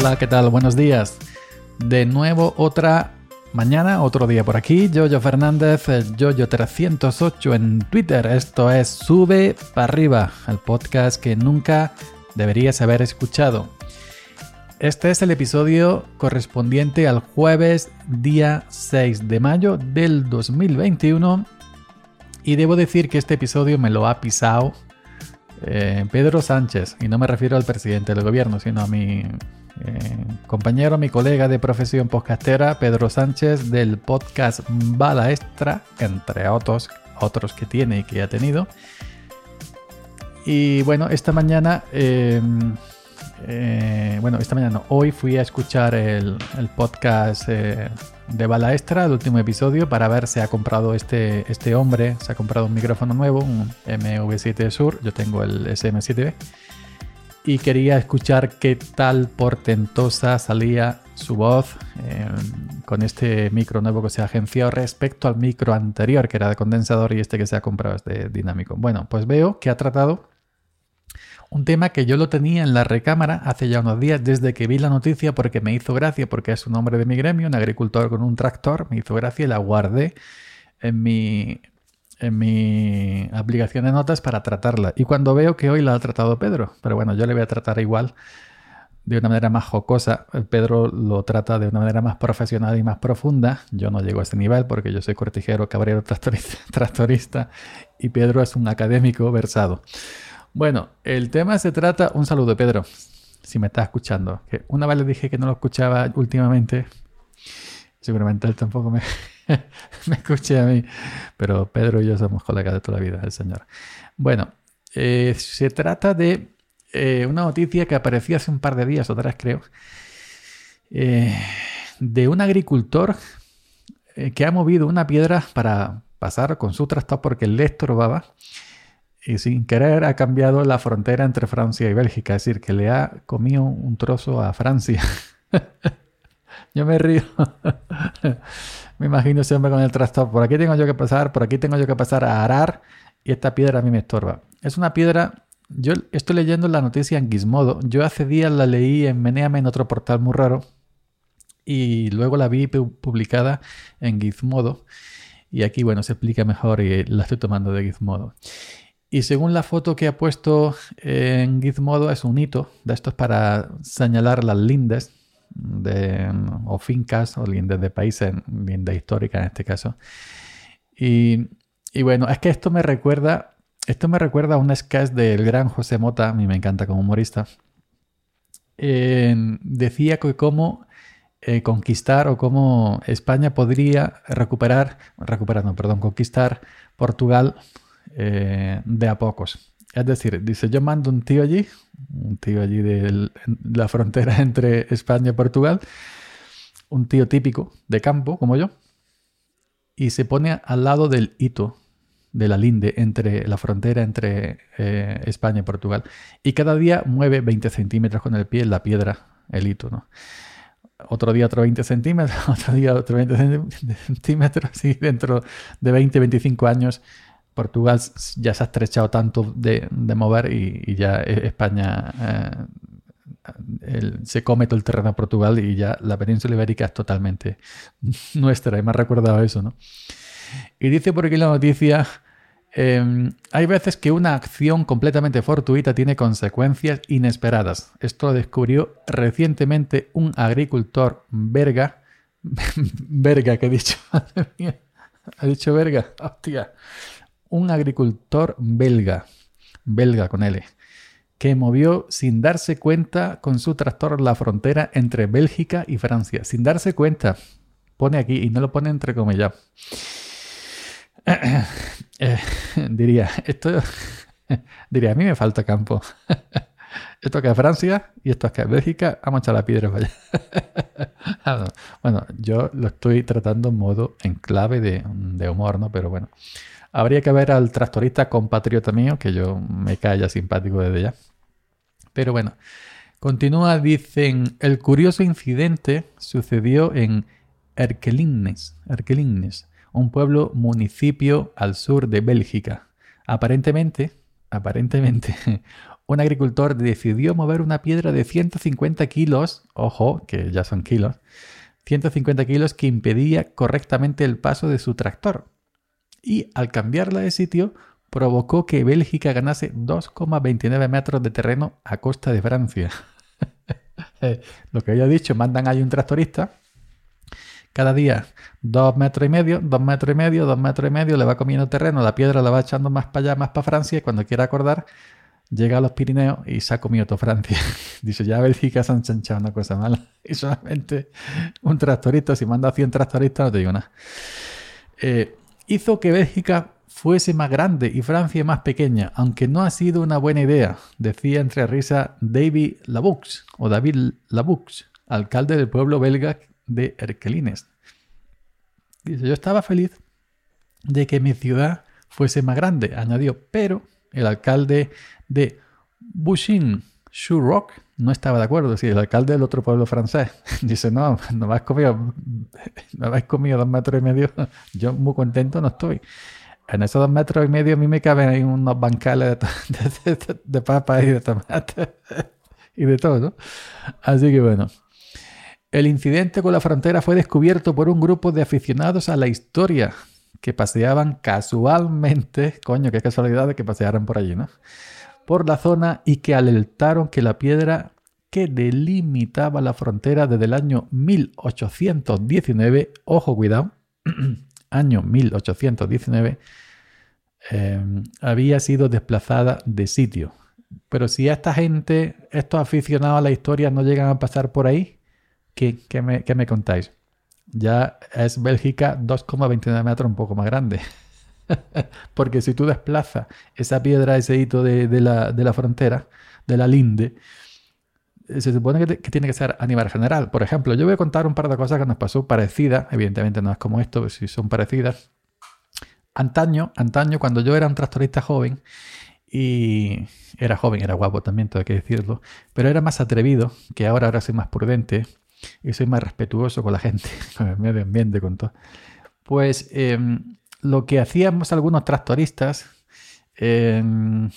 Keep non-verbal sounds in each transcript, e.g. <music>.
Hola, ¿qué tal? Buenos días. De nuevo otra mañana, otro día por aquí. Yoyo Fernández, el Yoyo308 en Twitter. Esto es Sube para arriba, el podcast que nunca deberías haber escuchado. Este es el episodio correspondiente al jueves día 6 de mayo del 2021 y debo decir que este episodio me lo ha pisado eh, Pedro Sánchez, y no me refiero al presidente del gobierno, sino a mi eh, compañero, mi colega de profesión podcastera, Pedro Sánchez, del podcast Bala Extra, entre otros, otros que tiene y que ha tenido. Y bueno, esta mañana eh, eh, bueno, esta mañana, hoy fui a escuchar el, podcast eh, de Bala Extra, el último episodio, para ver si ha comprado este, este hombre, se ha comprado un micrófono nuevo, un MV7 Sur, yo tengo el SM7B, y quería escuchar qué tal portentosa salía su voz eh, con este micro nuevo que se ha agenciado respecto al micro anterior, que era de condensador, y este que se ha comprado es de dinámico. Bueno, pues veo que ha tratado un tema que yo lo tenía en la recámara hace ya unos días desde que vi la noticia porque me hizo gracia, porque es un hombre de mi gremio, un agricultor con un tractor, me hizo gracia y la guardé en mi, en mi aplicación de notas para tratarla. Y cuando veo que hoy la ha tratado Pedro, pero bueno, yo le voy a tratar igual de una manera más jocosa. Pedro lo trata de una manera más profesional y más profunda. Yo no llego a ese nivel porque yo soy cortijero, cabrero, tractorista, <laughs> tractorista y Pedro es un académico versado. Bueno, el tema se trata. Un saludo, Pedro, si me está escuchando. Una vez le dije que no lo escuchaba últimamente. Seguramente él tampoco me, <laughs> me escuché a mí. Pero Pedro y yo somos colegas de toda la vida, el señor. Bueno, eh, se trata de eh, una noticia que apareció hace un par de días, otras creo, eh, de un agricultor que ha movido una piedra para pasar con su tractor porque le estorbaba y sin querer ha cambiado la frontera entre Francia y Bélgica, es decir, que le ha comido un trozo a Francia. <laughs> yo me río. <laughs> me imagino siempre con el trastorno. Por aquí tengo yo que pasar, por aquí tengo yo que pasar a arar y esta piedra a mí me estorba. Es una piedra, yo estoy leyendo la noticia en Gizmodo. Yo hace días la leí en Meneame en otro portal muy raro y luego la vi publicada en Gizmodo. Y aquí, bueno, se explica mejor y la estoy tomando de Gizmodo. Y según la foto que ha puesto en Gizmodo, es un hito de estos para señalar las lindes de, o fincas o lindes de países, lindes históricas en este caso. Y, bueno, es que esto me recuerda, esto me recuerda a un sketch del gran José Mota, a mí me encanta como humorista. decía que cómo eh, conquistar o cómo España podría recuperar, recuperar, no, perdón, conquistar Portugal eh, de a pocos. Es decir, dice, yo mando un tío allí, un tío allí de la frontera <laughs> entre España y Portugal, un tío típico de campo como yo, y se pone al lado del hito de la linde entre la frontera entre eh, España y Portugal. Y cada día mueve 20 centímetros con el pie la piedra, el hito, ¿no? Otro día otro 20 centímetros, <laughs> otro día otro 20 <laughs> centímetros, y dentro de 20, 25 años Portugal ya se ha estrechado tanto de, mover y, ya España eh, se come todo el terreno a Portugal y ya la península ibérica es totalmente <laughs> nuestra. Y me ha recordado eso, ¿no? Y dice por aquí la noticia, em, hay veces que una acción completamente fortuita tiene consecuencias inesperadas. Esto lo descubrió recientemente un agricultor verga. verga, <laughs> que he dicho. ha dicho <laughs> verga. Hostia un agricultor belga, belga con L, que movió sin darse cuenta con su tractor la frontera entre Bélgica y Francia. Sin darse cuenta, pone aquí y no lo pone entre comillas. <coughs> Eh, diría, esto <laughs> diría, a mí me falta campo. <laughs> esto que es Francia y esto que es Bélgica, a echar la piedra para allá. <laughs> bueno, yo lo estoy tratando en modo en clave de, de humor, ¿no? Pero bueno. Habría que ver al tractorista compatriota mío, que yo me cae ya simpático desde ya. Pero bueno, continúa, dicen, el curioso incidente sucedió en Erkelinnes, Erkelinnes, un pueblo municipio al sur de Bélgica. Aparentemente, aparentemente, <laughs> un agricultor decidió mover una piedra de 150 kilos, ojo, que ya son kilos, 150 kilos que impedía correctamente el paso de su tractor. Y al cambiarla de sitio, provocó que Bélgica ganase 2,29 metros de terreno a costa de Francia. <laughs> Lo que había dicho, mandan ahí un tractorista. Cada día, dos metros y medio, dos metros y medio, dos metros y medio, le va comiendo terreno, la piedra la va echando más para allá, más para Francia, y cuando quiera acordar, llega a los Pirineos y se ha comido toda Francia. <laughs> Dice, ya Bélgica se han chanchado una cosa mala. <laughs> Y solamente un tractorista, si manda 100 tractoristas, no te digo nada. Eh, hizo que Bélgica fuese más grande y Francia más pequeña, aunque no ha sido una buena idea, decía entre risa David Labux o David Labux, alcalde del pueblo belga de Erkelines. Dice, yo estaba feliz de que mi ciudad fuese más grande, añadió, pero el alcalde de Bushin Rock no estaba de acuerdo. Sí, el alcalde del otro pueblo francés <laughs> dice, no, no me has comido, <laughs> no habéis comido dos metros y medio. <laughs> Yo muy contento no estoy en esos dos metros y medio a mí me caben ahí unos bancales de, papas y de tomate y de todo, ¿no? Así que bueno. El incidente con la frontera fue descubierto por un grupo de aficionados a la historia que paseaban casualmente, coño, qué casualidad de que pasearan por allí, ¿no? Por la zona y que alertaron que la piedra que delimitaba la frontera desde el año 1819, ojo, cuidado, <clears throat> año 1819, em, había sido desplazada de sitio. Pero si esta gente, estos aficionados a la historia, no llegan a pasar por ahí, ¿qué, me, contáis? Ya es Bélgica 2,29 metros un poco más grande. <laughs> <laughs> Porque si tú desplazas esa piedra, ese hito de, la, de la frontera, de la linde, se supone que, tiene que ser a nivel general. Por ejemplo, yo voy a contar un par de cosas que nos pasó parecidas, evidentemente no es como esto, si son parecidas. Antaño, antaño, cuando yo era un tractorista joven, y era joven, era guapo también, tengo que decirlo, pero era más atrevido, que ahora, ahora soy más prudente y soy más respetuoso con la gente, <laughs> con el medio ambiente, con todo. Pues em, lo que hacíamos algunos tractoristas, Mm,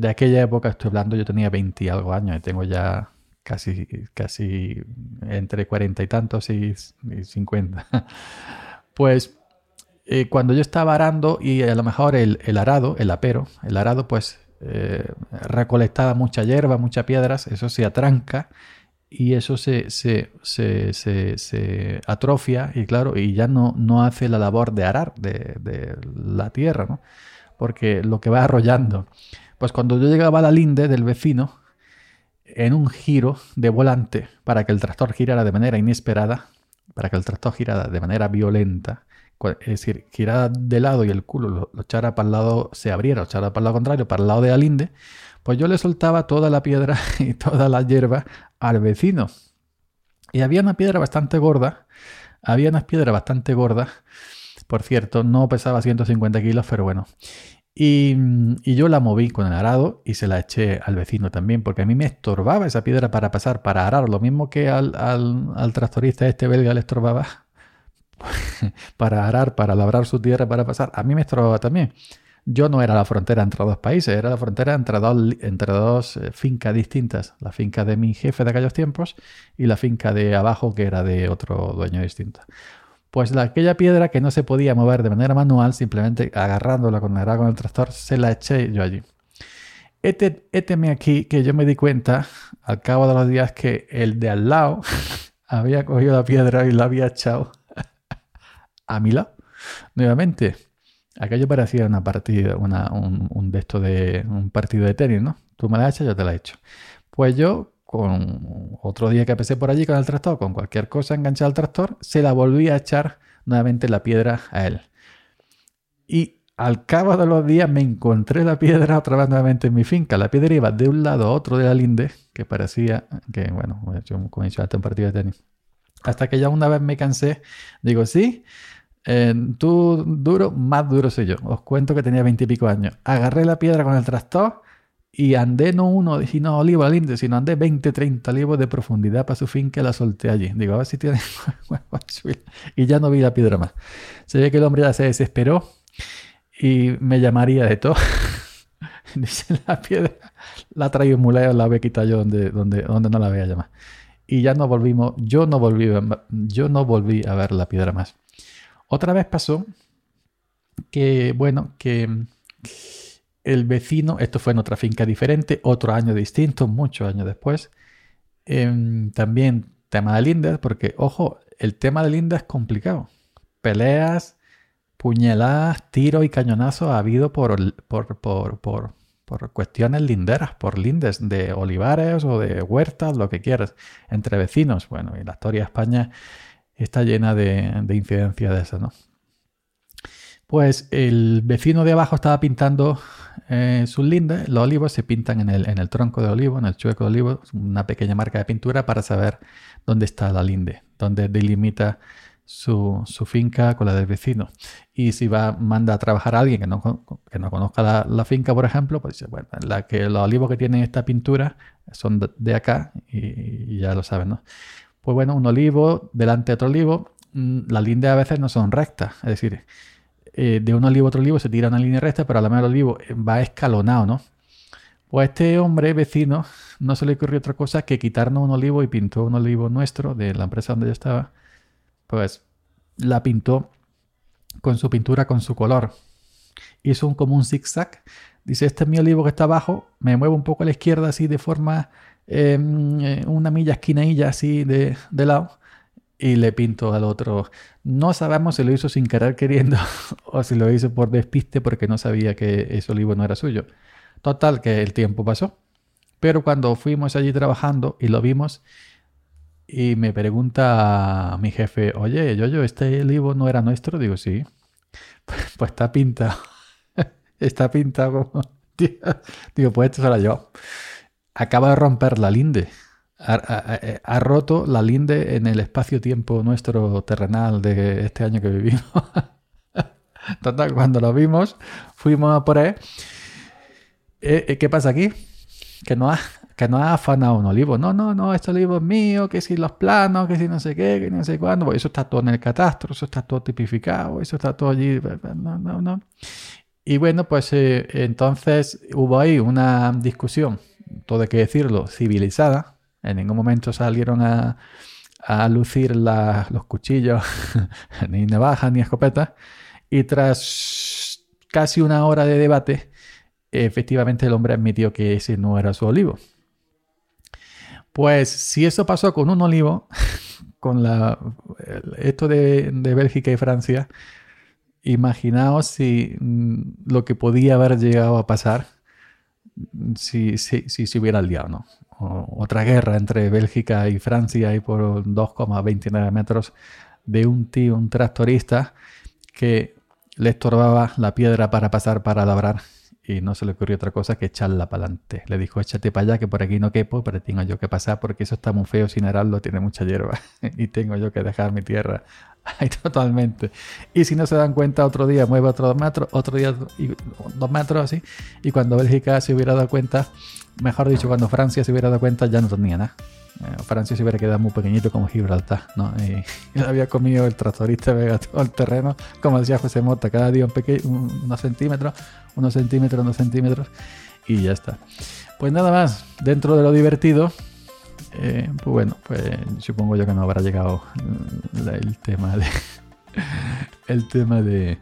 de aquella época estoy hablando, yo tenía 20 y algo años y tengo ya casi, casi entre 40 y tantos y, 50. <laughs> Pues eh, cuando yo estaba arando y a lo mejor el, arado, el apero, el arado pues eh, recolectaba mucha hierba, muchas piedras, eso se atranca y eso se, se, se, atrofia y claro, y ya no, no hace la labor de arar de, de la tierra, ¿no? porque lo que va arrollando. Pues cuando yo llegaba a la linde del vecino, en un giro de volante para que el tractor girara de manera inesperada, para que el tractor girara de manera violenta, es decir, girara de lado y el culo lo, echara para el lado, se abriera, lo echara para el lado contrario, para el lado de la linde, pues yo le soltaba toda la piedra <laughs> y toda la hierba al vecino. Y había una piedra bastante gorda, había una piedra bastante gorda por cierto, no pesaba 150 kilos, pero bueno. Y, yo la moví con el arado y se la eché al vecino también, porque a mí me estorbaba esa piedra para pasar, para arar, lo mismo que al, al, tractorista este belga le estorbaba <laughs> para arar, para labrar su tierra, para pasar. A mí me estorbaba también. Yo no era la frontera entre dos países, era la frontera entre dos, eh, fincas distintas. La finca de mi jefe de aquellos tiempos y la finca de abajo que era de otro dueño distinto. Pues la, aquella piedra que no se podía mover de manera manual, simplemente agarrándola con el, con el tractor, se la eché yo allí. Este, éteme aquí que yo me di cuenta al cabo de los días que el de al lado <laughs> había cogido la piedra y la había echado <laughs> a mi lado. Nuevamente, aquello parecía una partida, un, un, de esto de un partido de tenis, ¿no? Tú me la echas, yo te la echo. Pues yo con otro día que pasé por allí con el tractor, con cualquier cosa enganchada al tractor, se la volví a echar nuevamente la piedra a él. Y al cabo de los días me encontré la piedra otra vez nuevamente en mi finca. La piedra iba de un lado a otro de la linde, que parecía que, bueno, yo como he dicho hasta un partido de tenis. Hasta que ya una vez me cansé, digo, sí, eh, tú duro, más duro soy yo. Os cuento que tenía veintipico años. Agarré la piedra con el tractor y andé no uno, no olivo linde, sino andé 20, 30 olivos de profundidad para su fin que la solté allí. Digo, a ver si tiene <laughs> Y ya no vi la piedra más. Se ve que el hombre ya se desesperó y me llamaría de todo. <laughs> Dice la piedra, la traigo muleo, la voy a quitar yo donde, donde, donde no la voy a llamar. Y ya no volvimos, yo no volví, yo no volví a ver la piedra más. Otra vez pasó que, bueno, que el vecino, esto fue en otra finca diferente, otro año distinto, muchos años después, em, también tema de lindas, porque, ojo, el tema de lindas es complicado. Peleas, puñaladas, tiros y cañonazos ha habido por, por, por, por, por cuestiones linderas, por lindes de olivares o de huertas, lo que quieras, entre vecinos. Bueno, y la historia de España está llena de, de incidencias de eso, ¿no? Pues el vecino de abajo estaba pintando eh, sus lindes. Los olivos se pintan en el, en el tronco de olivo, en el chueco de olivo, una pequeña marca de pintura para saber dónde está la linde, dónde delimita su, finca con la del vecino. Y si va, manda a trabajar a alguien que no, que no conozca la, finca, por ejemplo, pues dice, bueno, la que, los olivos que tienen esta pintura son de, acá y, ya lo saben, ¿no? Pues bueno, un olivo delante de otro olivo, mm, las lindes a veces no son rectas, es decir, eh, de un olivo a otro olivo se tira una línea recta, pero a la mejor el olivo va escalonado, ¿no? Pues este hombre vecino no se le ocurrió otra cosa que quitarnos un olivo y pintó un olivo nuestro de la empresa donde yo estaba. Pues la pintó con su pintura, con su color. Hizo un, como un zigzag. Dice, este es mi olivo que está abajo, me muevo un poco a la izquierda así de forma, em, eh, una milla esquinailla así de, de lado y le pinto al otro. No sabemos si lo hizo sin querer queriendo <laughs> o si lo hizo por despiste porque no sabía que ese olivo no era suyo. Total, que el tiempo pasó. Pero cuando fuimos allí trabajando y lo vimos, y me pregunta mi jefe, oye, yo, yo, este olivo no era nuestro, digo, sí. <laughs> Pues, está pintado. <laughs> está pintado como... <laughs> Digo, pues esto será yo. Acaba de romper la linde ha, roto la linde en el espacio-tiempo nuestro terrenal de este año que vivimos. Total, cuando lo vimos, fuimos a por él. Eh, eh, ¿Qué pasa aquí? Que no ha, que no ha afanado un olivo. No, no, no, este olivo es mío, que si los planos, que si no sé qué, que no sé cuándo. Eso está todo en el catastro, eso está todo tipificado, eso está todo allí. No, no, no. Y bueno, pues eh, entonces hubo ahí una discusión, todo hay que decirlo, civilizada, en ningún momento salieron a, lucir los cuchillos, <laughs> ni navajas ni escopetas. Y tras casi una hora de debate, efectivamente el hombre admitió que ese no era su olivo. Pues si eso pasó con un olivo, <laughs> con la, esto de, Bélgica y Francia, imaginaos si mm, lo que podía haber llegado a pasar si, si, si hubiera liado, otra guerra entre Bélgica y Francia y por 2,29 metros de un tío, un tractorista que le estorbaba la piedra para pasar para labrar y no se le ocurrió otra cosa que echarla para adelante. Le dijo, échate para allá que por aquí no quepo, pero tengo yo que pasar porque eso está muy feo sin ararlo, tiene mucha hierba <laughs> y tengo yo que dejar mi tierra <laughs> ahí totalmente. Y si no se dan cuenta, otro día mueve otro dos metros, otro día dos metros así, y cuando Bélgica se hubiera dado cuenta, mejor dicho, cuando Francia se hubiera dado cuenta, ya no tenía nada. Eh, Francia se hubiera quedado muy pequeñito como Gibraltar, ¿no? Y, <laughs> había comido el tractorista de todo el terreno, como decía José Mota, cada día un pequeño, unos centímetros, unos centímetros, unos centímetros, y ya está. Pues nada más, dentro de lo divertido, eh, pues bueno, pues supongo yo que no habrá llegado el tema de. <laughs> el tema de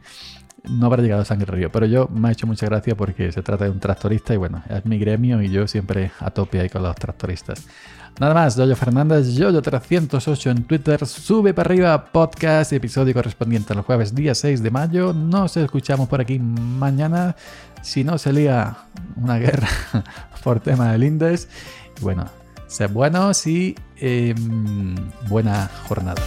no habrá llegado a Sangre Río. Pero yo me ha hecho mucha gracia porque se trata de un tractorista y bueno, es mi gremio y yo siempre a tope ahí con los tractoristas. Nada más, Yoyo Fernández, Yoyo308 en Twitter, sube para arriba podcast, episodio correspondiente a los jueves día 6 de mayo. Nos escuchamos por aquí mañana, si no se lía una guerra <laughs> por tema del Indes. Bueno, sed buenos y em, buena jornada.